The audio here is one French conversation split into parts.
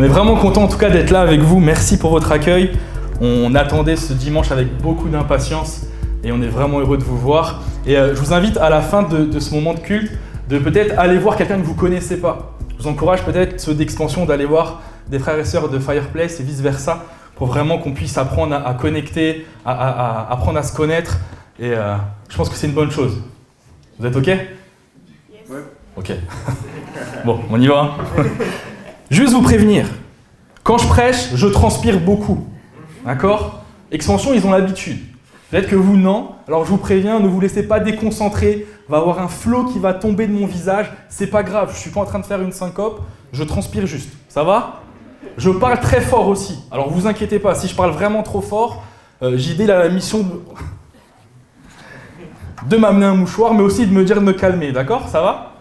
On est vraiment content en tout cas d'être là avec vous. Merci pour votre accueil. On attendait ce dimanche avec beaucoup d'impatience et on est vraiment heureux de vous voir. Et euh, je vous invite à la fin de, de ce moment de culte de peut-être aller voir quelqu'un que vous ne connaissez pas. Je vous encourage peut-être ceux d'expansion d'aller voir des frères et sœurs de Fireplace et vice-versa pour vraiment qu'on puisse apprendre à, à connecter, à, à- à apprendre à se connaître. Et euh, je pense que c'est une bonne chose. Vous êtes OK? Ok. bon, on y va. Juste vous prévenir. Quand je prêche, je transpire beaucoup. D'accord? Expansion, ils ont l'habitude. Peut-être que vous, non. Alors je vous préviens, ne vous laissez pas déconcentrer. Va y avoir un flot qui va tomber de mon visage. C'est pas grave, je suis pas en train de faire une syncope. Je transpire juste. Ça va? Je parle très fort aussi. Alors vous inquiétez pas, si je parle vraiment trop fort, euh, JD a la mission de m'amener un mouchoir, mais aussi de me dire de me calmer. D'accord? Ça va?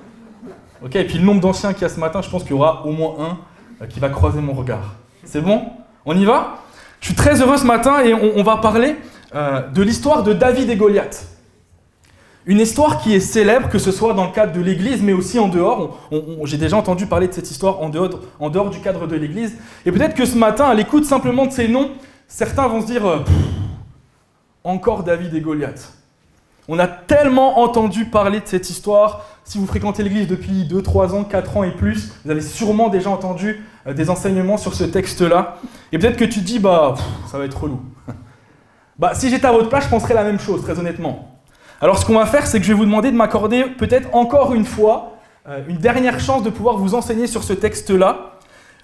Ok, et puis le nombre d'anciens qu'il y a ce matin, je pense qu'il y aura au moins un euh, qui va croiser mon regard. C'est bon? On y va? Je suis très heureux ce matin et on, va parler euh, de l'histoire de David et Goliath. Une histoire qui est célèbre, que ce soit dans le cadre de l'Église, mais aussi en dehors. J'ai déjà entendu parler de cette histoire en dehors, du cadre de l'Église. Et peut-être que ce matin, à l'écoute simplement de ces noms, certains vont se dire euh, encore David et Goliath. On a tellement entendu parler de cette histoire. Si vous fréquentez l'Église depuis 2, 3 ans, 4 ans et plus, vous avez sûrement déjà entendu euh, des enseignements sur ce texte-là. Et peut-être que tu dis, bah, ça va être relou. bah, si j'étais à votre place, je penserais la même chose, très honnêtement. Alors, ce qu'on va faire, c'est que je vais vous demander de m'accorder peut-être encore une fois euh, une dernière chance de pouvoir vous enseigner sur ce texte-là.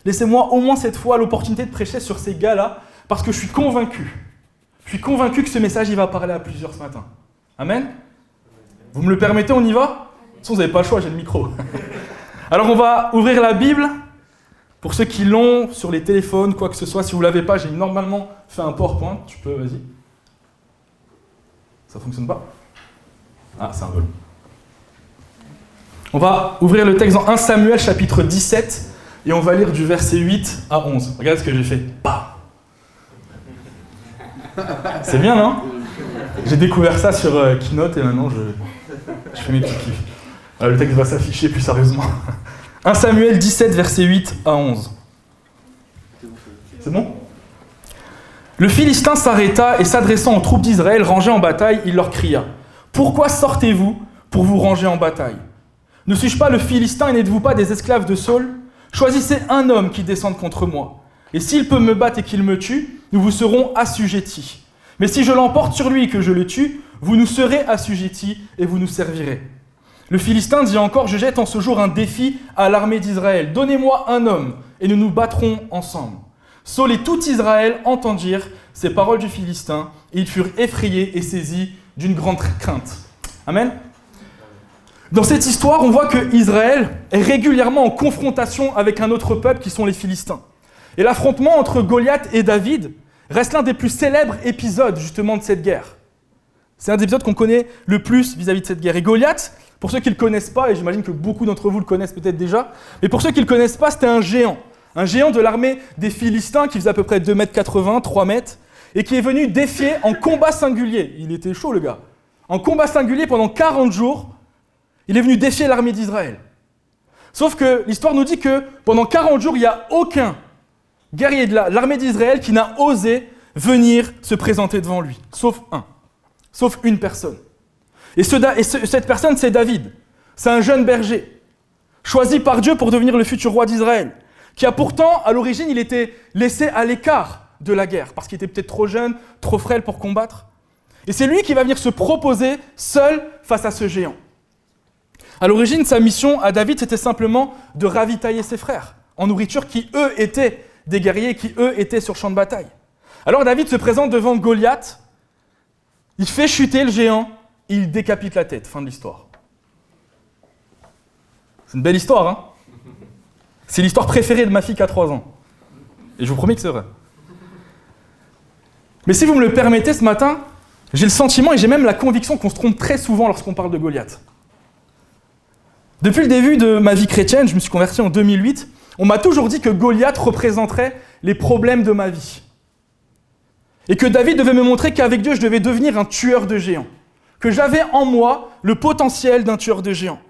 Laissez-moi au moins cette fois l'opportunité de prêcher sur ces gars-là, parce que je suis convaincu. Je suis convaincu que ce message, il va parler à plusieurs ce matin. Amen Vous me le permettez, on y va? De toute façon, vous n'avez pas le choix, j'ai le micro. Alors, on va ouvrir la Bible. Pour ceux qui l'ont sur les téléphones, quoi que ce soit, si vous ne l'avez pas, j'ai normalement fait un PowerPoint. Tu peux, vas-y. Ça fonctionne pas? Ah, c'est un long. On va ouvrir le texte dans 1 Samuel chapitre 17 et on va lire du verset 8 à 11. Regarde ce que j'ai fait. C'est bien, non? J'ai découvert ça sur euh, Keynote et maintenant je, fais mes petits kiffs. Euh, le texte va s'afficher plus sérieusement. 1 Samuel 17, verset 8 à 11. C'est bon? Le Philistin s'arrêta et s'adressant aux troupes d'Israël rangées en bataille, il leur cria Pourquoi sortez-vous pour vous ranger en bataille? Ne suis-je pas le Philistin et n'êtes-vous pas des esclaves de Saul? Choisissez un homme qui descende contre moi. Et s'il peut me battre et qu'il me tue, nous vous serons assujettis. Mais si je l'emporte sur lui que je le tue, vous nous serez assujettis et vous nous servirez. Le Philistin dit encore, je jette en ce jour un défi à l'armée d'Israël. Donnez-moi un homme et nous nous battrons ensemble. Saul et tout Israël entendirent ces paroles du Philistin et ils furent effrayés et saisis d'une grande crainte. Amen. Dans cette histoire, on voit que Israël est régulièrement en confrontation avec un autre peuple qui sont les Philistins. Et l'affrontement entre Goliath et David reste l'un des plus célèbres épisodes justement de cette guerre. C'est un des épisodes qu'on connaît le plus vis-à-vis de cette guerre. Et Goliath, pour ceux qui ne le connaissent pas, et j'imagine que beaucoup d'entre vous le connaissent peut-être déjà, mais pour ceux qui ne le connaissent pas, c'était un géant. Un géant de l'armée des Philistins qui faisait à peu près 2m80, 3 mètres, et qui est venu défier en combat singulier. Il était chaud le gars. En combat singulier pendant 40 jours, il est venu défier l'armée d'Israël. Sauf que l'histoire nous dit que pendant 40 jours, il n'y a aucun guerrier de la- l'armée d'Israël qui n'a osé venir se présenter devant lui, sauf un, sauf une personne. Et, cette personne, c'est David. C'est un jeune berger, choisi par Dieu pour devenir le futur roi d'Israël, qui a pourtant, à l'origine, il était laissé à l'écart de la guerre, parce qu'il était peut-être trop jeune, trop frêle pour combattre. Et c'est lui qui va venir se proposer seul face à ce géant. À l'origine, sa mission à David, c'était simplement de ravitailler ses frères en nourriture qui, eux, étaient des guerriers, qui, eux, étaient sur champ de bataille. Alors David se présente devant Goliath, il fait chuter le géant, il décapite la tête. Fin de l'histoire. C'est une belle histoire, hein C'est l'histoire préférée de ma fille qui a 3 ans. Et je vous promets que c'est vrai. Mais si vous me le permettez ce matin, j'ai le sentiment et j'ai même la conviction qu'on se trompe très souvent lorsqu'on parle de Goliath. Depuis le début de ma vie chrétienne, je me suis converti en 2008, on m'a toujours dit que Goliath représenterait les problèmes de ma vie. Et que David devait me montrer qu'avec Dieu, je devais devenir un tueur de géants. Que j'avais en moi le potentiel d'un tueur de géants.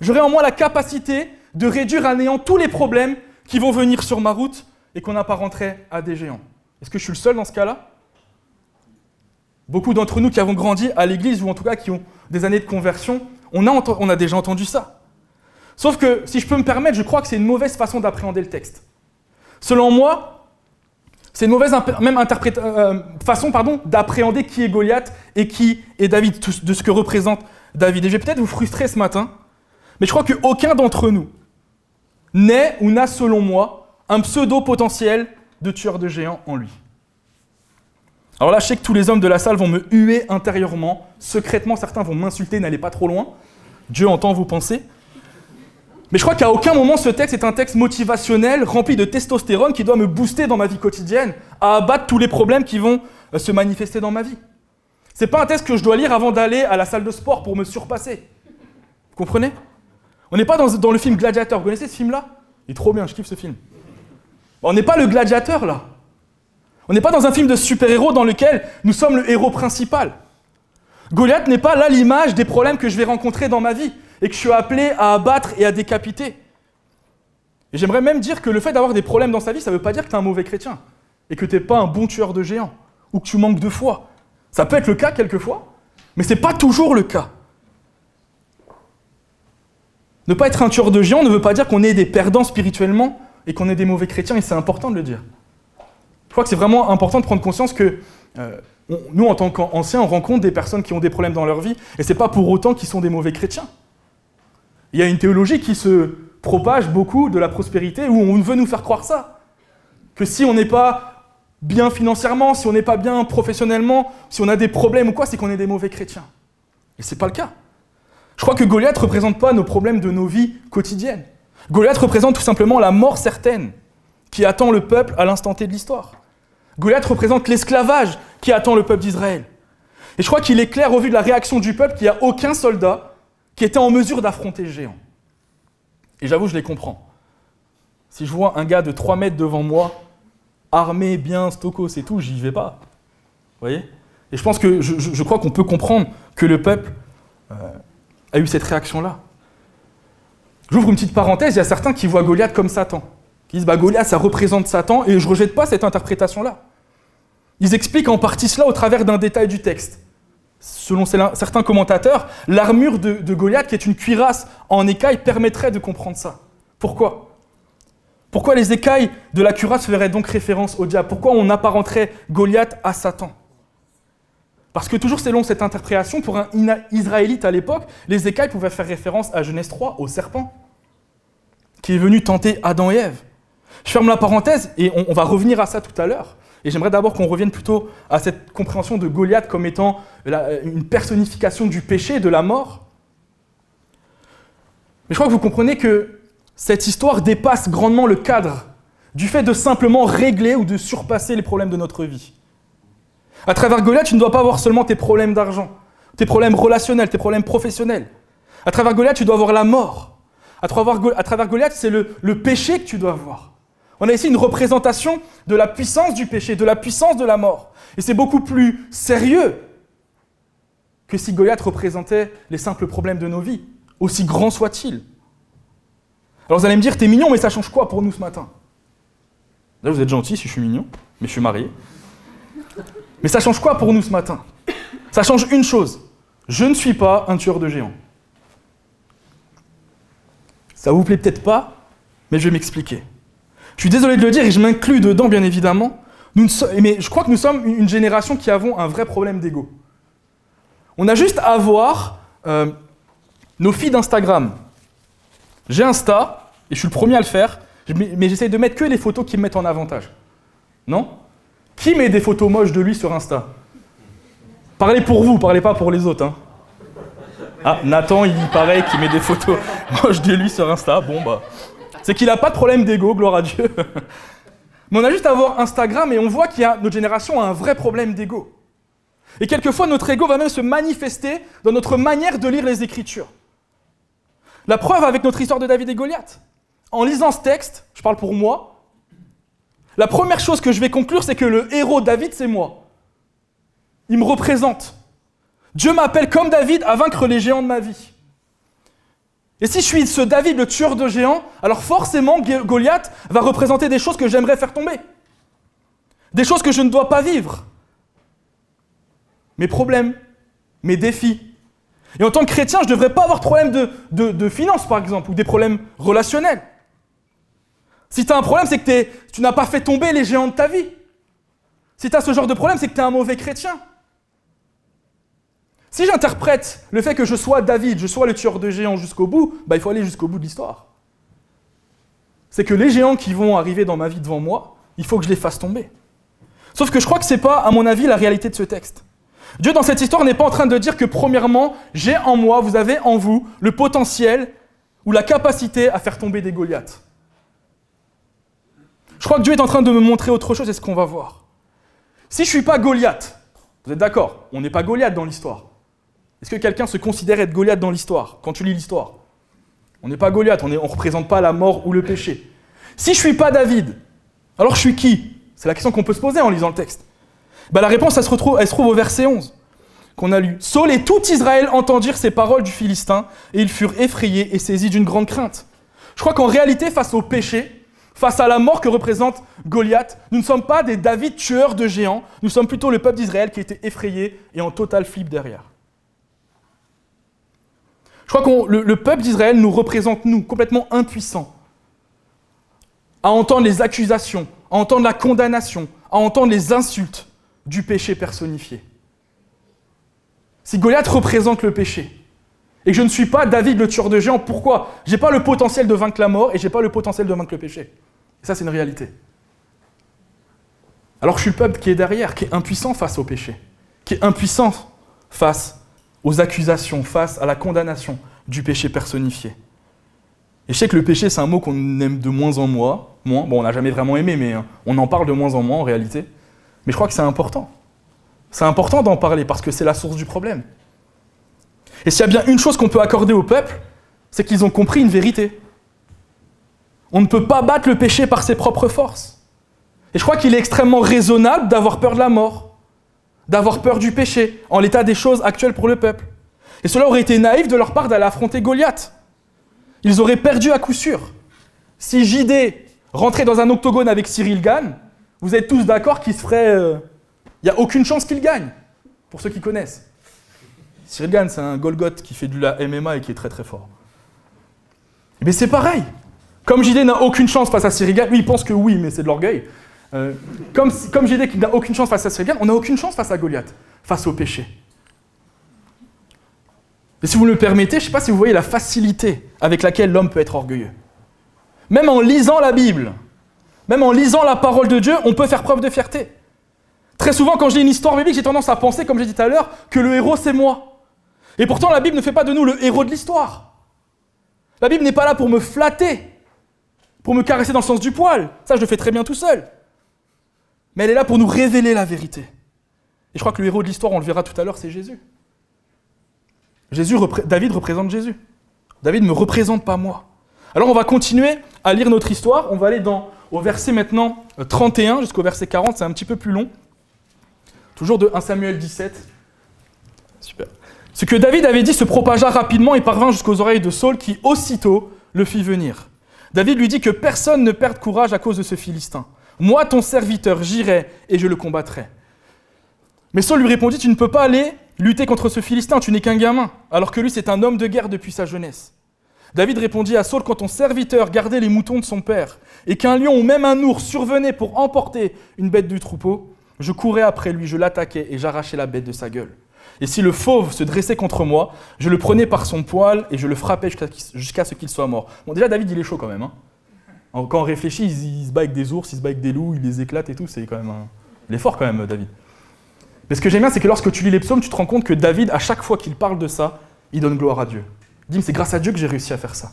J'aurais en moi la capacité de réduire à néant tous les problèmes qui vont venir sur ma route et qu'on apparenterait à des géants. Est-ce que je suis le seul dans ce cas-là? Beaucoup d'entre nous qui avons grandi à l'église, ou en tout cas qui ont des années de conversion, on a, on a déjà entendu ça. Sauf que, si je peux me permettre, je crois que c'est une mauvaise façon d'appréhender le texte. Selon moi, c'est une mauvaise même euh, façon pardon, d'appréhender qui est Goliath et qui est David, de ce que représente David. Et je vais peut-être vous frustrer ce matin, mais je crois qu'aucun d'entre nous n'est ou n'a, selon moi, un pseudo potentiel de tueur de géants en lui. Alors là, je sais que tous les hommes de la salle vont me huer intérieurement, secrètement, certains vont m'insulter, n'allez pas trop loin. Dieu entend vos pensées. Mais je crois qu'à aucun moment ce texte est un texte motivationnel, rempli de testostérone, qui doit me booster dans ma vie quotidienne, à abattre tous les problèmes qui vont euh, se manifester dans ma vie. C'est pas un texte que je dois lire avant d'aller à la salle de sport pour me surpasser. Vous comprenez? On n'est pas dans, le film Gladiator. Vous connaissez ce film-là? Il est trop bien, je kiffe ce film. On n'est pas le gladiateur là. On n'est pas dans un film de super-héros dans lequel nous sommes le héros principal. Goliath n'est pas là l'image des problèmes que je vais rencontrer dans ma vie et que je suis appelé à abattre et à décapiter. Et j'aimerais même dire que le fait d'avoir des problèmes dans sa vie, ça ne veut pas dire que tu es un mauvais chrétien et que tu n'es pas un bon tueur de géants ou que tu manques de foi. Ça peut être le cas quelquefois, mais ce n'est pas toujours le cas. Ne pas être un tueur de géants ne veut pas dire qu'on est des perdants spirituellement et qu'on est des mauvais chrétiens, et c'est important de le dire. Je crois que c'est vraiment important de prendre conscience que euh, nous, en tant qu'anciens, on rencontre des personnes qui ont des problèmes dans leur vie, et ce n'est pas pour autant qu'ils sont des mauvais chrétiens. Il y a une théologie qui se propage beaucoup de la prospérité où on veut nous faire croire ça. Que si on n'est pas bien financièrement, si on n'est pas bien professionnellement, si on a des problèmes ou quoi, c'est qu'on est des mauvais chrétiens. Et ce n'est pas le cas. Je crois que Goliath ne représente pas nos problèmes de nos vies quotidiennes. Goliath représente tout simplement la mort certaine qui attend le peuple à l'instant T de l'histoire. Goliath représente l'esclavage qui attend le peuple d'Israël. Et je crois qu'il est clair au vu de la réaction du peuple qu'il n'y a aucun soldat qui était en mesure d'affronter le géant. Et j'avoue, je les comprends. Si je vois un gars de 3 mètres devant moi, armé, bien, stokos et tout, j'y vais pas. Vous voyez? Et je pense que je, crois qu'on peut comprendre que le peuple euh, a eu cette réaction-là. J'ouvre une petite parenthèse, il y a certains qui voient Goliath comme Satan. Qui disent bah, Goliath, ça représente Satan, et je ne rejette pas cette interprétation-là. Ils expliquent en partie cela au travers d'un détail du texte selon certains commentateurs, l'armure de, Goliath, qui est une cuirasse en écaille, permettrait de comprendre ça. Pourquoi? Pourquoi les écailles de la cuirasse feraient donc référence au diable? Pourquoi on apparenterait Goliath à Satan? Parce que toujours selon cette interprétation, pour un Israélite à l'époque, les écailles pouvaient faire référence à Genèse 3, au serpent, qui est venu tenter Adam et Ève. Je ferme la parenthèse et on va revenir à ça tout à l'heure. Et j'aimerais d'abord qu'on revienne plutôt à cette compréhension de Goliath comme étant une personnification du péché de la mort. Mais je crois que vous comprenez que cette histoire dépasse grandement le cadre du fait de simplement régler ou de surpasser les problèmes de notre vie. À travers Goliath, tu ne dois pas avoir seulement tes problèmes d'argent, tes problèmes relationnels, tes problèmes professionnels. À travers Goliath, tu dois avoir la mort. À travers, Goliath, c'est le péché que tu dois avoir. On a ici une représentation de la puissance du péché, de la puissance de la mort. Et c'est beaucoup plus sérieux que si Goliath représentait les simples problèmes de nos vies, aussi grands soient-ils. Alors vous allez me dire, t'es mignon, mais ça change quoi pour nous ce matin? Là, vous êtes gentil si je suis mignon, mais je suis marié. Mais ça change quoi pour nous ce matin? Ça change une chose. Je ne suis pas un tueur de géants. Ça vous plaît peut-être pas, mais je vais m'expliquer. Je suis désolé de le dire et je m'inclus dedans, bien évidemment. mais je crois que nous sommes une génération qui avons un vrai problème d'ego. On a juste à voir euh, nos filles d'Instagram. J'ai Insta, et je suis le premier à le faire, mais j'essaie de mettre que les photos qui me mettent en avantage. Non? Qui met des photos moches de lui sur Insta? Parlez pour vous, parlez pas pour les autres. Hein. Ah, Nathan, il paraît qu'il met des photos moches de lui sur Insta. Bon, bah. C'est qu'il n'a pas de problème d'ego, gloire à Dieu. Mais on a juste à voir Instagram et on voit qu'il y a, notre génération a un vrai problème d'ego. Et quelquefois, notre ego va même se manifester dans notre manière de lire les Écritures. La preuve avec notre histoire de David et Goliath. En lisant ce texte, je parle pour moi, la première chose que je vais conclure, c'est que le héros David, c'est moi. Il me représente. Dieu m'appelle comme David à vaincre les géants de ma vie. Et si je suis ce David, le tueur de géants, alors forcément Goliath va représenter des choses que j'aimerais faire tomber. Des choses que je ne dois pas vivre. Mes problèmes, mes défis. Et en tant que chrétien, je ne devrais pas avoir de problème de, finances, par exemple, ou des problèmes relationnels. Si tu as un problème, c'est que tu n'as pas fait tomber les géants de ta vie. Si tu as ce genre de problème, c'est que tu es un mauvais chrétien. Si j'interprète le fait que je sois David, je sois le tueur de géants jusqu'au bout, bah, il faut aller jusqu'au bout de l'histoire. C'est que les géants qui vont arriver dans ma vie devant moi, il faut que je les fasse tomber. Sauf que je crois que ce n'est pas, à mon avis, la réalité de ce texte. Dieu, dans cette histoire, n'est pas en train de dire que, premièrement, j'ai en moi, vous avez en vous, le potentiel ou la capacité à faire tomber des Goliaths. Je crois que Dieu est en train de me montrer autre chose et ce qu'on va voir. Si je ne suis pas Goliath, vous êtes d'accord On n'est pas Goliath dans l'histoire. Est-ce que quelqu'un se considère être Goliath dans l'histoire, quand tu lis l'histoire? On n'est pas Goliath, on ne représente pas la mort ou le péché. Si je suis pas David, alors je suis qui? C'est la question qu'on peut se poser en lisant le texte. Ben, la réponse, elle se, retrouve, se trouve au verset 11 qu'on a lu. Saul et tout Israël entendirent ces paroles du Philistin, et ils furent effrayés et saisis d'une grande crainte. Je crois qu'en réalité, face au péché, face à la mort que représente Goliath, nous ne sommes pas des David tueurs de géants, nous sommes plutôt le peuple d'Israël qui était effrayé et en total flip derrière. Je crois que le, peuple d'Israël nous représente, nous, complètement impuissants, à entendre les accusations, à entendre la condamnation, à entendre les insultes du péché personnifié. Si Goliath représente le péché, et que je ne suis pas David le tueur de géants, pourquoi? Je n'ai pas le potentiel de vaincre la mort et je n'ai pas le potentiel de vaincre le péché. Et ça, c'est une réalité. Alors je suis le peuple qui est derrière, qui est impuissant face au péché, qui est impuissant face aux accusations, face à la condamnation du péché personnifié. Et je sais que le péché, c'est un mot qu'on aime de moins en moins. moins. Bon, on n'a jamais vraiment aimé, mais hein, on en parle de moins en moins en réalité. Mais je crois que c'est important. C'est important d'en parler parce que c'est la source du problème. Et s'il y a bien une chose qu'on peut accorder au peuple, c'est qu'ils ont compris une vérité. On ne peut pas battre le péché par ses propres forces. Et je crois qu'il est extrêmement raisonnable d'avoir peur de la mort d'avoir peur du péché en l'état des choses actuelles pour le peuple. Et cela aurait été naïf de leur part d'aller affronter Goliath. Ils auraient perdu à coup sûr. Si JD rentrait dans un octogone avec Cyril Gann, vous êtes tous d'accord qu'il se ferait. Il euh, n'y a aucune chance qu'il gagne, pour ceux qui connaissent. Cyril Gann, c'est un Golgoth qui fait du la MMA et qui est très très fort. Mais c'est pareil. Comme JD n'a aucune chance face à Cyril Gann, lui il pense que oui, mais c'est de l'orgueil. Euh, comme, j'ai dit qu'il n'a aucune chance face à Sylviane, on n'a aucune chance face à Goliath, face au péché. Et si vous me le permettez, je ne sais pas si vous voyez la facilité avec laquelle l'homme peut être orgueilleux. Même en lisant la Bible, même en lisant la parole de Dieu, on peut faire preuve de fierté. Très souvent, quand je lis une histoire biblique, j'ai tendance à penser, comme j'ai dit tout à l'heure, que le héros, c'est moi. Et pourtant, la Bible ne fait pas de nous le héros de l'histoire. La Bible n'est pas là pour me flatter, pour me caresser dans le sens du poil. Ça, je le fais très bien tout seul mais elle est là pour nous révéler la vérité. Et je crois que le héros de l'histoire, on le verra tout à l'heure, c'est Jésus. Jésus David représente Jésus. David ne me représente pas moi. Alors on va continuer à lire notre histoire. On va aller dans, au verset maintenant 31 euh, jusqu'au verset 40, c'est un petit peu plus long. Toujours de 1 Samuel 17. Super. Ce que David avait dit se propagea rapidement et parvint jusqu'aux oreilles de Saul qui aussitôt le fit venir. David lui dit que personne ne perde courage à cause de ce Philistin. Moi, ton serviteur, j'irai et je le combattrai. Mais Saul lui répondit, tu ne peux pas aller lutter contre ce Philistin, tu n'es qu'un gamin, alors que lui c'est un homme de guerre depuis sa jeunesse. David répondit à Saul, quand ton serviteur gardait les moutons de son père, et qu'un lion ou même un ours survenait pour emporter une bête du troupeau, je courais après lui, je l'attaquais et j'arrachais la bête de sa gueule. Et si le fauve se dressait contre moi, je le prenais par son poil et je le frappais jusqu'à ce qu'il soit mort. Bon, déjà, David, il est chaud quand même. Hein quand on réfléchit, il, se bat avec des ours, il se bat avec des loups, il les éclate et tout. C'est quand même un... Il est fort quand même, David. Mais ce que j'aime bien, c'est que lorsque tu lis les psaumes, tu te rends compte que David, à chaque fois qu'il parle de ça, il donne gloire à Dieu. Il dit, c'est grâce à Dieu que j'ai réussi à faire ça.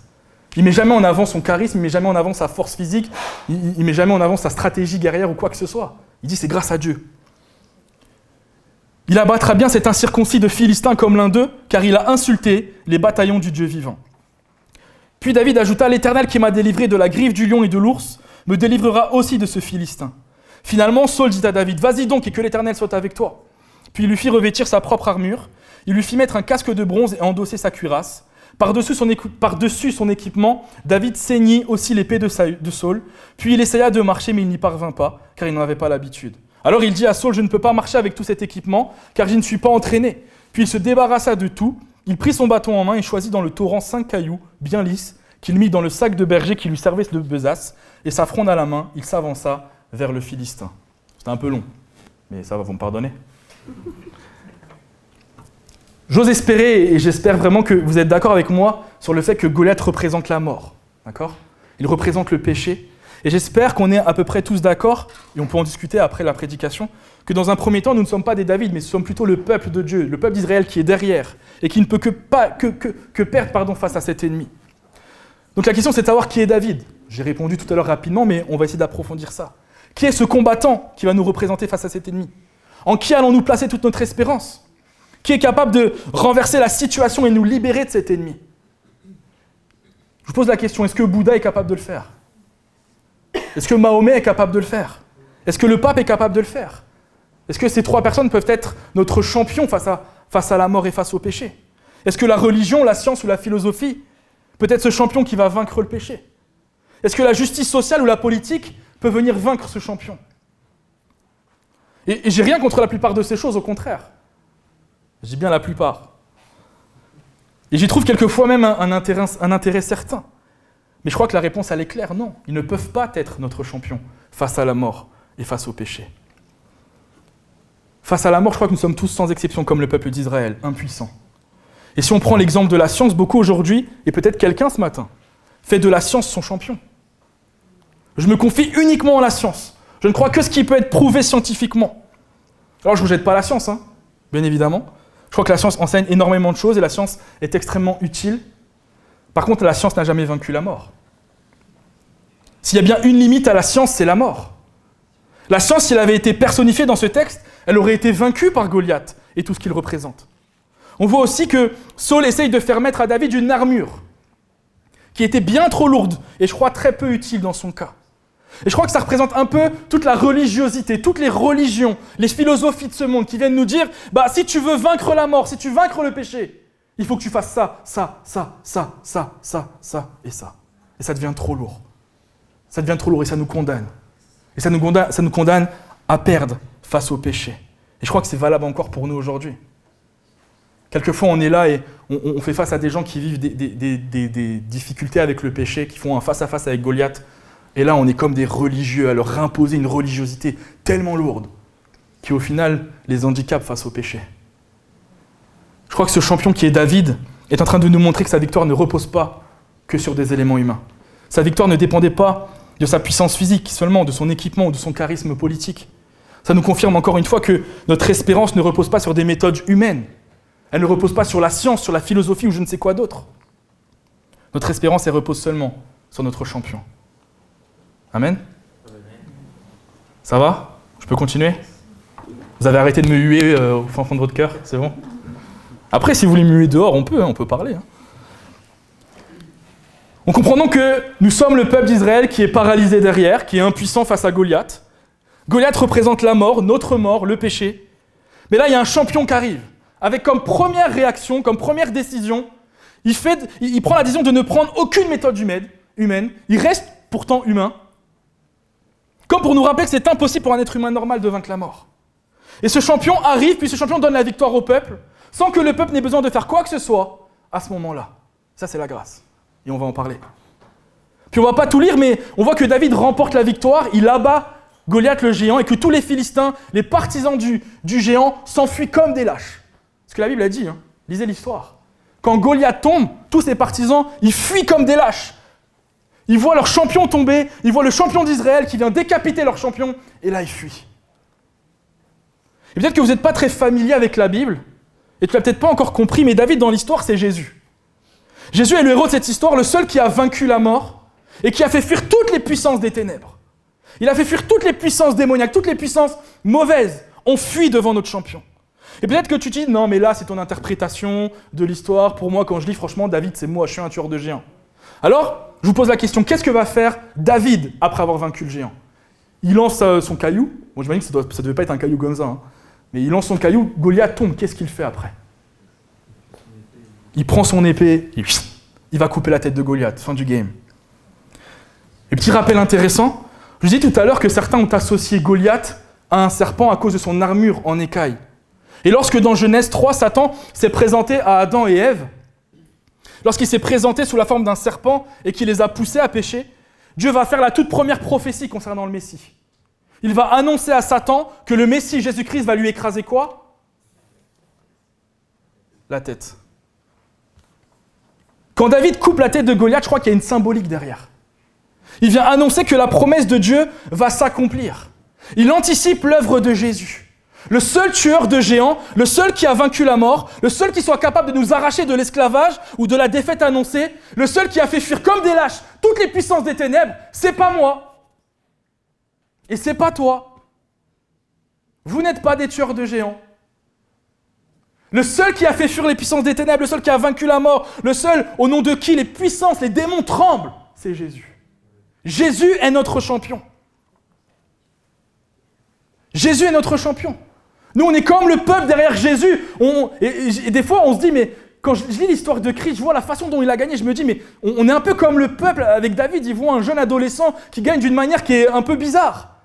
Il met jamais en avant son charisme, il met jamais en avant sa force physique, il, il met jamais en avant sa stratégie guerrière ou quoi que ce soit. Il dit, c'est grâce à Dieu. Il abattra bien cet incirconcis de Philistin comme l'un d'eux, car il a insulté les bataillons du Dieu vivant. Puis David ajouta, L'Éternel qui m'a délivré de la griffe du lion et de l'ours me délivrera aussi de ce Philistin. Finalement, Saul dit à David, Vas-y donc et que l'Éternel soit avec toi. Puis il lui fit revêtir sa propre armure, il lui fit mettre un casque de bronze et endosser sa cuirasse. Par-dessus son, son, équipement, David saignit aussi l'épée de, de Saul, puis il essaya de marcher, mais il n'y parvint pas, car il n'en avait pas l'habitude. Alors il dit à Saul, je ne peux pas marcher avec tout cet équipement, car je ne suis pas entraîné. Puis il se débarrassa de tout, il prit son bâton en main et choisit dans le torrent cinq cailloux, bien lisses, qu'il mit dans le sac de berger qui lui servait de besace, et sa fronde à la main, il s'avança vers le Philistin. C'était un peu long, mais ça va, vous me pardonner. J'ose espérer, et j'espère vraiment que vous êtes d'accord avec moi sur le fait que Goliath représente la mort. D'accord? Il représente le péché. Et j'espère qu'on est à peu près tous d'accord, et on peut en discuter après la prédication, que dans un premier temps, nous ne sommes pas des David, mais nous sommes plutôt le peuple de Dieu, le peuple d'Israël qui est derrière, et qui ne peut que, perdre face à cet ennemi. Donc la question, c'est de savoir qui est David. J'ai répondu tout à l'heure rapidement, mais on va essayer d'approfondir ça. Qui est ce combattant qui va nous représenter face à cet ennemi? En qui allons-nous placer toute notre espérance? Qui est capable de renverser la situation et nous libérer de cet ennemi? Je vous pose la question, est-ce que Bouddha est capable de le faire? Est-ce que Mahomet est capable de le faire? Est-ce que le pape est capable de le faire? Est-ce que ces trois personnes peuvent être notre champion face à, la mort et face au péché? Est-ce que la religion, la science ou la philosophie peut être ce champion qui va vaincre le péché? Est-ce que la justice sociale ou la politique peut venir vaincre ce champion? Et, et j'ai rien contre la plupart de ces choses, au contraire. Je dis bien la plupart. Et j'y trouve quelquefois même un, intérêt, un intérêt certain. Mais je crois que la réponse, elle est claire, non. Ils ne peuvent pas être notre champion face à la mort et face au péché. Face à la mort, je crois que nous sommes tous sans exception, comme le peuple d'Israël, impuissants. Et si on prend l'exemple de la science, beaucoup aujourd'hui, et peut-être quelqu'un ce matin, fait de la science son champion. Je me confie uniquement en la science. Je ne crois que ce qui peut être prouvé scientifiquement. Alors je ne vous jette pas la science, hein, bien évidemment. Je crois que la science enseigne énormément de choses et la science est extrêmement utile. Par contre, la science n'a jamais vaincu la mort. S'il y a bien une limite à la science, c'est la mort. La science, si elle avait été personnifiée dans ce texte, elle aurait été vaincue par Goliath et tout ce qu'il représente. On voit aussi que Saul essaye de faire mettre à David une armure qui était bien trop lourde et je crois très peu utile dans son cas. Et je crois que ça représente un peu toute la religiosité, toutes les religions, les philosophies de ce monde qui viennent nous dire, bah si tu veux vaincre la mort, si tu veux vaincre le péché, il faut que tu fasses ça, ça, ça, ça, ça, ça, ça et ça. Et ça devient trop lourd. Ça devient trop lourd et ça nous condamne. Et ça nous condamne, ça nous condamne à perdre face au péché. Et je crois que c'est valable encore pour nous aujourd'hui. Quelquefois, on est là et on, fait face à des gens qui vivent des, difficultés avec le péché, qui font un face-à-face -face avec Goliath, et là, on est comme des religieux à leur imposer une religiosité tellement lourde qui, au final, les handicape face au péché. Je crois que ce champion qui est David est en train de nous montrer que sa victoire ne repose pas que sur des éléments humains. Sa victoire ne dépendait pas de sa puissance physique seulement, de son équipement ou de son charisme politique. Ça nous confirme encore une fois que notre espérance ne repose pas sur des méthodes humaines. Elle ne repose pas sur la science, sur la philosophie ou je ne sais quoi d'autre. Notre espérance, elle repose seulement sur notre champion. Amen? Ça va? Je peux continuer? Vous avez arrêté de me huer euh, au fond de votre cœur C'est bon? Après, si vous voulez me huer dehors, on peut, hein, on peut parler. Hein. On comprend donc que nous sommes le peuple d'Israël qui est paralysé derrière, qui est impuissant face à Goliath. Goliath représente la mort, notre mort, le péché. Mais là, il y a un champion qui arrive, avec comme première réaction, comme première décision, il, prend la décision de ne prendre aucune méthode humaine. Il reste pourtant humain, comme pour nous rappeler que c'est impossible pour un être humain normal de vaincre la mort. Et ce champion arrive, puis ce champion donne la victoire au peuple, sans que le peuple n'ait besoin de faire quoi que ce soit à ce moment-là. Ça, c'est la grâce. Et on va en parler. Puis on va pas tout lire, mais on voit que David remporte la victoire, il abat Goliath le géant, et que tous les Philistins, les partisans du, géant, s'enfuient comme des lâches. Ce que la Bible a dit, hein. lisez l'histoire. Quand Goliath tombe, tous ses partisans, ils fuient comme des lâches. Ils voient leur champion tomber, ils voient le champion d'Israël qui vient décapiter leur champion, et là ils fuient. Et peut-être que vous n'êtes pas très familier avec la Bible, et tu l'as peut-être pas encore compris, mais David dans l'histoire, c'est Jésus. Jésus est le héros de cette histoire, le seul qui a vaincu la mort, et qui a fait fuir toutes les puissances des ténèbres. Il a fait fuir toutes les puissances démoniaques, toutes les puissances mauvaises. On fuit devant notre champion. Et peut-être que tu te dis, non, mais là, c'est ton interprétation de l'histoire. Pour moi, quand je lis, franchement, David, c'est moi, je suis un tueur de géants. Alors, je vous pose la question, qu'est-ce que va faire David après avoir vaincu le géant? Il lance euh, son caillou. Bon, j'imagine que ça ne devait pas être un caillou comme ça. Hein. Mais il lance son caillou, Goliath tombe. Qu'est-ce qu'il fait après? Il prend son épée, il va couper la tête de Goliath, fin du game. Et petit rappel intéressant, je dis tout à l'heure que certains ont associé Goliath à un serpent à cause de son armure en écaille. Et lorsque dans Genèse 3, Satan s'est présenté à Adam et Ève, lorsqu'il s'est présenté sous la forme d'un serpent et qu'il les a poussés à pécher, Dieu va faire la toute première prophétie concernant le Messie. Il va annoncer à Satan que le Messie Jésus-Christ va lui écraser quoi? La tête. Quand David coupe la tête de Goliath, je crois qu'il y a une symbolique derrière. Il vient annoncer que la promesse de Dieu va s'accomplir. Il anticipe l'œuvre de Jésus. Le seul tueur de géants, le seul qui a vaincu la mort, le seul qui soit capable de nous arracher de l'esclavage ou de la défaite annoncée, le seul qui a fait fuir comme des lâches toutes les puissances des ténèbres, c'est pas moi. Et c'est pas toi. Vous n'êtes pas des tueurs de géants. Le seul qui a fait fuir les puissances des ténèbres, le seul qui a vaincu la mort, le seul au nom de qui les puissances, les démons tremblent, c'est Jésus. Jésus est notre champion. Jésus est notre champion. Nous, on est comme le peuple derrière Jésus. et, des fois, on se dit, mais quand je, lis l'histoire de Christ, je vois la façon dont il a gagné, je me dis, mais on, est un peu comme le peuple avec David. Il voit un jeune adolescent qui gagne d'une manière qui est un peu bizarre.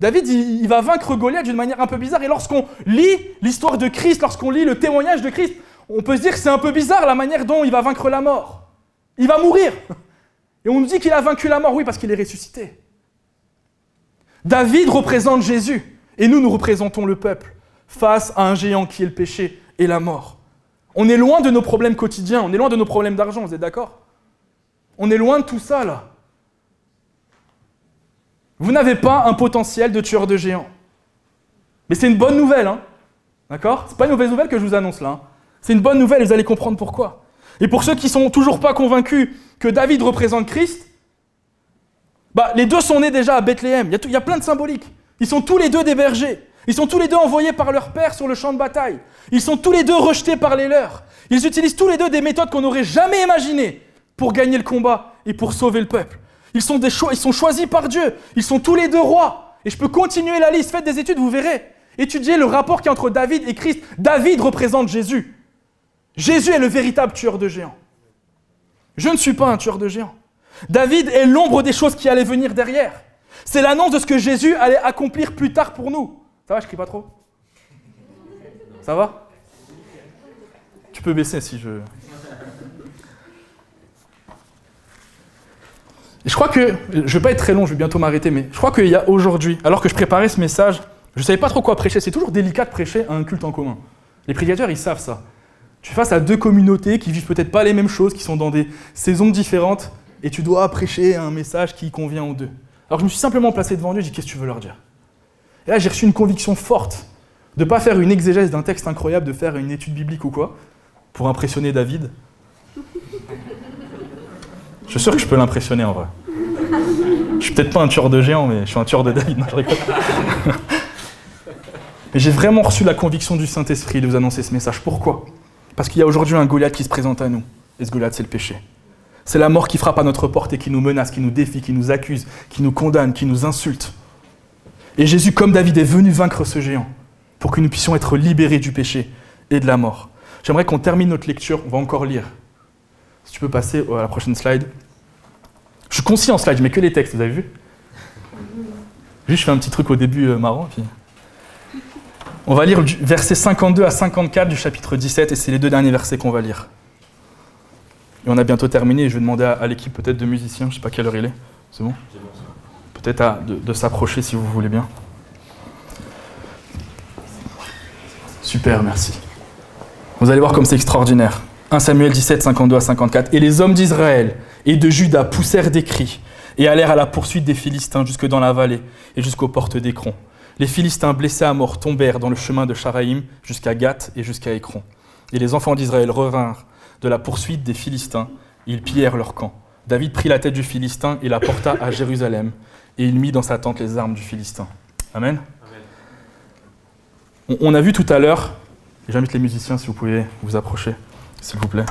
David, il, il va vaincre Goliath d'une manière un peu bizarre. Et lorsqu'on lit l'histoire de Christ, lorsqu'on lit le témoignage de Christ, on peut se dire c'est un peu bizarre la manière dont il va vaincre la mort. Il va mourir. Et on nous dit qu'il a vaincu la mort, oui, parce qu'il est ressuscité. David représente Jésus, et nous, nous représentons le peuple, face à un géant qui est le péché et la mort. On est loin de nos problèmes quotidiens, on est loin de nos problèmes d'argent, vous êtes d'accord? On est loin de tout ça, là. Vous n'avez pas un potentiel de tueur de géants. Mais c'est une bonne nouvelle, hein D'accord? C'est pas une mauvaise nouvelle que je vous annonce là. Hein. c'est une bonne nouvelle, vous allez comprendre pourquoi. Et pour ceux qui sont toujours pas convaincus que David représente Christ, bah, les deux sont nés déjà à Bethléem. Il y, a y a plein de symboliques. Ils sont tous les deux des bergers. Ils sont tous les deux envoyés par leur père sur le champ de bataille. Ils sont tous les deux rejetés par les leurs. Ils utilisent tous les deux des méthodes qu'on n'aurait jamais imaginées pour gagner le combat et pour sauver le peuple. Ils sont, ils sont choisis par Dieu. Ils sont tous les deux rois. Et je peux continuer la liste. Faites des études, vous verrez. Étudiez le rapport qui est entre David et Christ. David représente Jésus. Jésus est le véritable tueur de géants. Je ne suis pas un tueur de géants. David est l'ombre des choses qui allaient venir derrière. C'est l'annonce de ce que Jésus allait accomplir plus tard pour nous. Ça va, je crie pas trop Ça va? Tu peux baisser si je. je crois que, je vais pas être très long, je vais bientôt m'arrêter, mais je crois qu'il y a aujourd'hui, alors que je préparais ce message, je ne savais pas trop quoi prêcher. C'est toujours délicat de prêcher à un culte en commun. Les prédicateurs, ils savent ça. Tu es face à deux communautés qui vivent peut-être pas les mêmes choses, qui sont dans des saisons différentes, et tu dois prêcher un message qui convient aux deux. Alors je me suis simplement placé devant Dieu j'ai dit Qu'est-ce que tu veux leur dire? Et là, j'ai reçu une conviction forte de ne pas faire une exégèse d'un texte incroyable, de faire une étude biblique ou quoi, pour impressionner David. Je suis sûr que je peux l'impressionner en vrai. Je suis peut-être pas un tueur de géants, mais je suis un tueur de David. Je mais j'ai vraiment reçu la conviction du Saint-Esprit de vous annoncer ce message. Pourquoi? Parce qu'il y a aujourd'hui un Goliath qui se présente à nous. Et ce Goliath, c'est le péché. C'est la mort qui frappe à notre porte et qui nous menace, qui nous défie, qui nous accuse, qui nous condamne, qui nous insulte. Et Jésus, comme David, est venu vaincre ce géant pour que nous puissions être libérés du péché et de la mort. J'aimerais qu'on termine notre lecture. On va encore lire. Si tu peux passer à la prochaine slide. Je suis concis en slide, je mets que les textes, vous avez vu? Juste, je fais un petit truc au début euh, marrant. Puis... On va lire versets 52 à 54 du chapitre 17, et c'est les deux derniers versets qu'on va lire. Et on a bientôt terminé, et je vais demander à, l'équipe peut-être de musiciens, je ne sais pas quelle heure il est. C'est bon? Peut-être de, de s'approcher si vous voulez bien. Super, merci. Vous allez voir comme c'est extraordinaire. 1 Samuel 17, 52 à 54. Et les hommes d'Israël et de Juda poussèrent des cris et allèrent à la poursuite des Philistins jusque dans la vallée et jusqu'aux portes d'Écron. Les Philistins blessés à mort tombèrent dans le chemin de Charaïm jusqu'à Gath et jusqu'à Écron. Et les enfants d'Israël revinrent de la poursuite des Philistins. Ils pillèrent leur camp. David prit la tête du Philistin et la porta à Jérusalem. Et il mit dans sa tente les armes du Philistin. Amen. On, a vu tout à l'heure, et j'invite les musiciens si vous pouvez vous approcher, s'il vous plaît.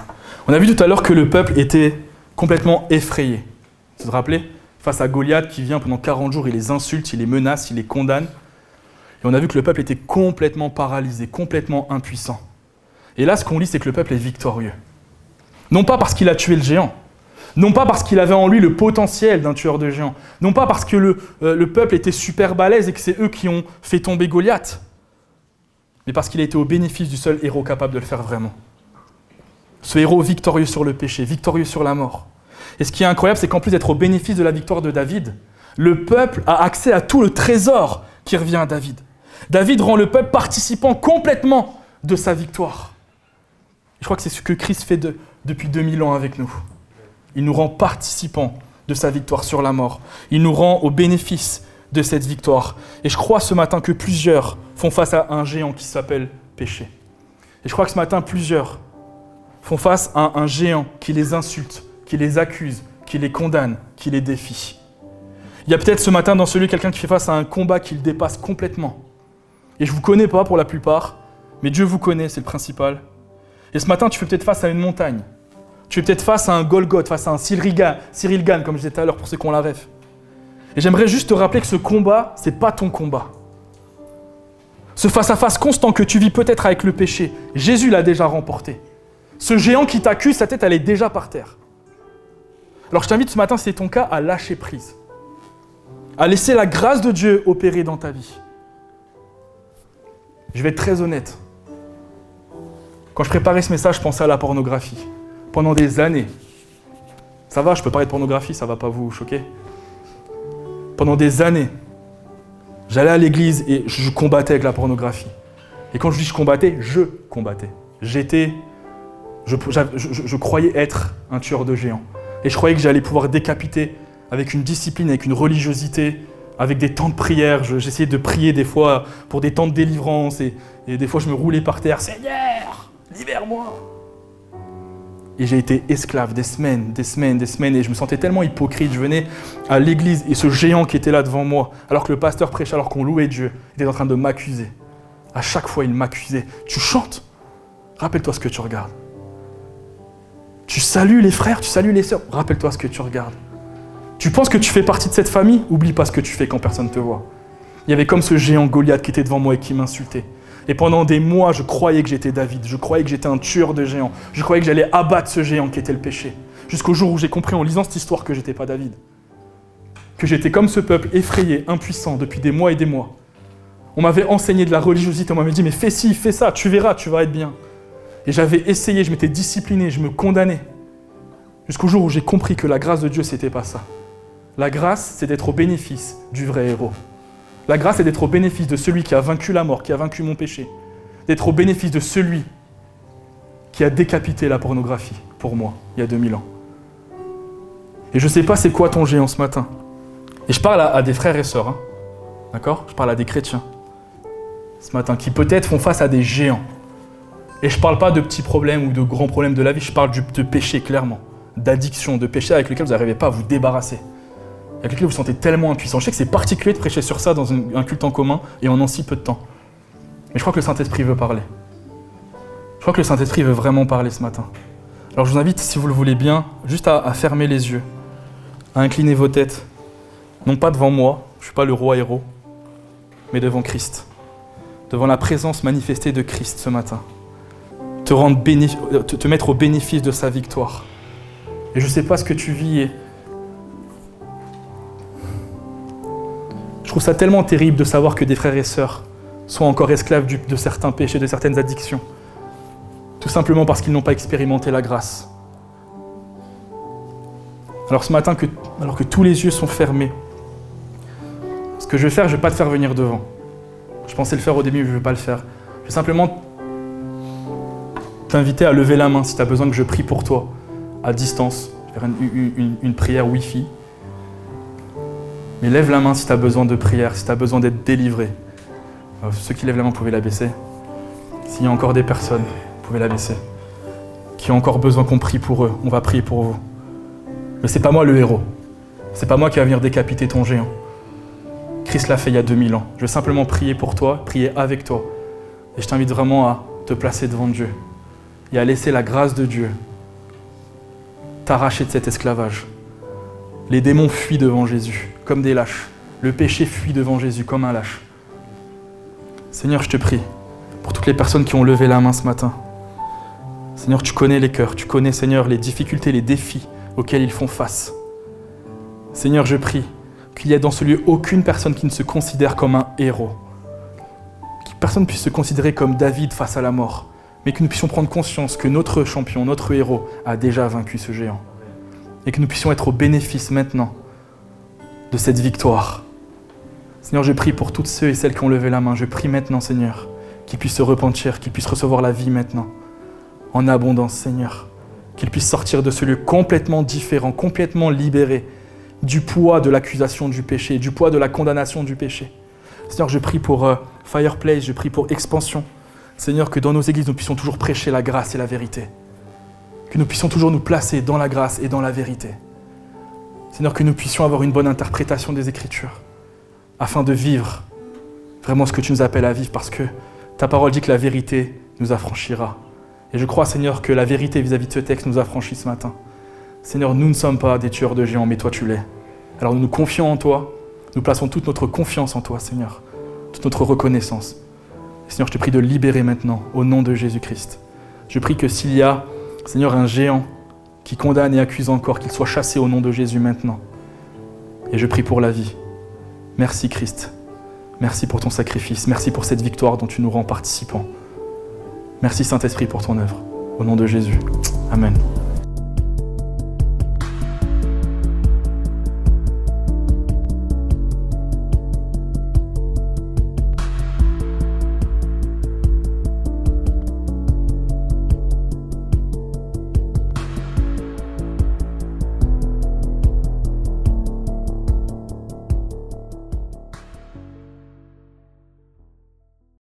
On a vu tout à l'heure que le peuple était complètement effrayé. Vous vous rappelez? Face à Goliath qui vient pendant 40 jours, il les insulte, il les menace, il les condamne. Et on a vu que le peuple était complètement paralysé, complètement impuissant. Et là, ce qu'on lit, c'est que le peuple est victorieux. Non pas parce qu'il a tué le géant, non pas parce qu'il avait en lui le potentiel d'un tueur de géants, non pas parce que le, euh, le peuple était super balèze et que c'est eux qui ont fait tomber Goliath, mais parce qu'il a été au bénéfice du seul héros capable de le faire vraiment. Ce héros victorieux sur le péché, victorieux sur la mort. Et ce qui est incroyable, c'est qu'en plus d'être au bénéfice de la victoire de David, le peuple a accès à tout le trésor qui revient à David. David rend le peuple participant complètement de sa victoire. Je crois que c'est ce que Christ fait depuis 2000 ans avec nous. Il nous rend participants de sa victoire sur la mort. Il nous rend au bénéfice de cette victoire. Et je crois ce matin que plusieurs font face à un géant qui s'appelle péché. Et je crois que ce matin, plusieurs font face à un géant qui les insulte, qui les accuse, qui les condamne, qui les défie. Il y a peut-être ce matin dans celui quelqu'un qui fait face à un combat qui le dépasse complètement. Et je ne vous connais pas pour la plupart, mais Dieu vous connaît, c'est le principal. Et ce matin, tu fais peut-être face à une montagne. Tu es peut-être face à un Golgoth, face à un Cyril Gann, comme je disais tout à l'heure pour ceux qui ont la. Et j'aimerais juste te rappeler que ce combat, ce n'est pas ton combat. Ce face-à-face constant que tu vis peut-être avec le péché, Jésus l'a déjà remporté. Ce géant qui t'accuse, sa tête, elle est déjà par terre. Alors je t'invite ce matin, si c'est ton cas, à lâcher prise. À laisser la grâce de Dieu opérer dans ta vie. Je vais être très honnête. Quand je préparais ce message, je pensais à la pornographie. Pendant des années. Ça va, je peux parler de pornographie, ça va pas vous choquer. Pendant des années, j'allais à l'église et je combattais avec la pornographie. Et quand je dis je combattais, je combattais. J'étais. Je, je, croyais être un tueur de géants. Et je croyais que j'allais pouvoir décapiter avec une discipline, avec une religiosité, avec des temps de prière. J'essayais de prier des fois pour des temps de délivrance et, des fois je me roulais par terre. Seigneur, libère-moi. Et j'ai été esclave des semaines, des semaines, des semaines, et je me sentais tellement hypocrite. Je venais à l'église et ce géant qui était là devant moi, alors que le pasteur prêchait, alors qu'on louait Dieu, était en train de m'accuser. À chaque fois, il m'accusait. Tu chantes Rappelle-toi ce que tu regardes. Tu salues les frères, tu salues les sœurs. Rappelle-toi ce que tu regardes. Tu penses que tu fais partie de cette famille? Oublie pas ce que tu fais quand personne ne te voit. Il y avait comme ce géant Goliath qui était devant moi et qui m'insultait. Et pendant des mois, je croyais que j'étais David, je croyais que j'étais un tueur de géants, je croyais que j'allais abattre ce géant qui était le péché. Jusqu'au jour où j'ai compris en lisant cette histoire que j'étais pas David. Que j'étais comme ce peuple, effrayé, impuissant depuis des mois et des mois. On m'avait enseigné de la religiosité, on m'avait dit mais fais ci, fais ça, tu verras, tu vas être bien. Et j'avais essayé, je m'étais discipliné, je me condamnais. Jusqu'au jour où j'ai compris que la grâce de Dieu, c'était pas ça. La grâce, c'est d'être au bénéfice du vrai héros. La grâce, c'est d'être au bénéfice de celui qui a vaincu la mort, qui a vaincu mon péché. D'être au bénéfice de celui qui a décapité la pornographie pour moi, il y a 2000 ans. Et je ne sais pas c'est quoi ton géant ce matin. Et je parle à, des frères et sœurs, hein. d'accord? Je parle à des chrétiens ce matin, qui peut-être font face à des géants. Et je ne parle pas de petits problèmes ou de grands problèmes de la vie, je parle de péché clairement, d'addiction, de péché avec lequel vous n'arrivez pas à vous débarrasser avec lequel vous vous sentez tellement impuissant. Je sais que c'est particulier de prêcher sur ça dans un culte en commun et en en si peu de temps. Mais je crois que le Saint-Esprit veut parler. Je crois que le Saint-Esprit veut vraiment parler ce matin. Alors je vous invite, si vous le voulez bien, juste à, fermer les yeux, à incliner vos têtes, non pas devant moi, je ne suis pas le roi héros, mais devant Christ, devant la présence manifestée de Christ ce matin, te, rendre te, te mettre au bénéfice de sa victoire. Et je ne sais pas ce que tu vis et Je trouve ça tellement terrible de savoir que des frères et sœurs sont encore esclaves de certains péchés, de certaines addictions, tout simplement parce qu'ils n'ont pas expérimenté la grâce. Alors ce matin, alors que tous les yeux sont fermés, ce que je vais faire, je ne vais pas te faire venir devant. Je pensais le faire au début, mais je ne vais pas le faire. Je vais simplement t'inviter à lever la main si tu as besoin que je prie pour toi, à distance, faire une, une prière Wi-Fi. Mais lève la main si tu as besoin de prière, si tu as besoin d'être délivré. Euh, ceux qui lèvent la main, pouvez la baisser. S'il y a encore des personnes, vous pouvez la baisser. Qui ont encore besoin qu'on prie pour eux, on va prier pour vous. Mais c'est pas moi le héros. C'est pas moi qui va venir décapiter ton géant. Christ l'a fait il y a 2000 ans. Je vais simplement prier pour toi, prier avec toi. Et je t'invite vraiment à te placer devant Dieu et à laisser la grâce de Dieu t'arracher de cet esclavage. Les démons fuient devant Jésus des lâches. Le péché fuit devant Jésus comme un lâche. Seigneur, je te prie pour toutes les personnes qui ont levé la main ce matin. Seigneur, tu connais les cœurs, tu connais, Seigneur, les difficultés, les défis auxquels ils font face. Seigneur, je prie qu'il y ait dans ce lieu aucune personne qui ne se considère comme un héros. Que personne ne puisse se considérer comme David face à la mort, mais que nous puissions prendre conscience que notre champion, notre héros, a déjà vaincu ce géant. Et que nous puissions être au bénéfice maintenant de cette victoire. Seigneur, je prie pour toutes ceux et celles qui ont levé la main. Je prie maintenant, Seigneur, qu'ils puissent se repentir, qu'ils puissent recevoir la vie maintenant, en abondance, Seigneur. Qu'ils puissent sortir de ce lieu complètement différent, complètement libéré du poids de l'accusation du péché, du poids de la condamnation du péché. Seigneur, je prie pour euh, Fireplace, je prie pour Expansion. Seigneur, que dans nos églises, nous puissions toujours prêcher la grâce et la vérité. Que nous puissions toujours nous placer dans la grâce et dans la vérité. Seigneur, que nous puissions avoir une bonne interprétation des Écritures afin de vivre vraiment ce que tu nous appelles à vivre, parce que ta parole dit que la vérité nous affranchira. Et je crois, Seigneur, que la vérité vis-à-vis de ce texte nous affranchit ce matin. Seigneur, nous ne sommes pas des tueurs de géants, mais toi tu l'es. Alors nous nous confions en toi, nous plaçons toute notre confiance en toi, Seigneur, toute notre reconnaissance. Seigneur, je te prie de libérer maintenant, au nom de Jésus-Christ. Je prie que s'il y a, Seigneur, un géant qui condamne et accuse encore, qu'il soit chassé au nom de Jésus maintenant. Et je prie pour la vie. Merci Christ. Merci pour ton sacrifice. Merci pour cette victoire dont tu nous rends participants. Merci Saint-Esprit pour ton œuvre. Au nom de Jésus. Amen.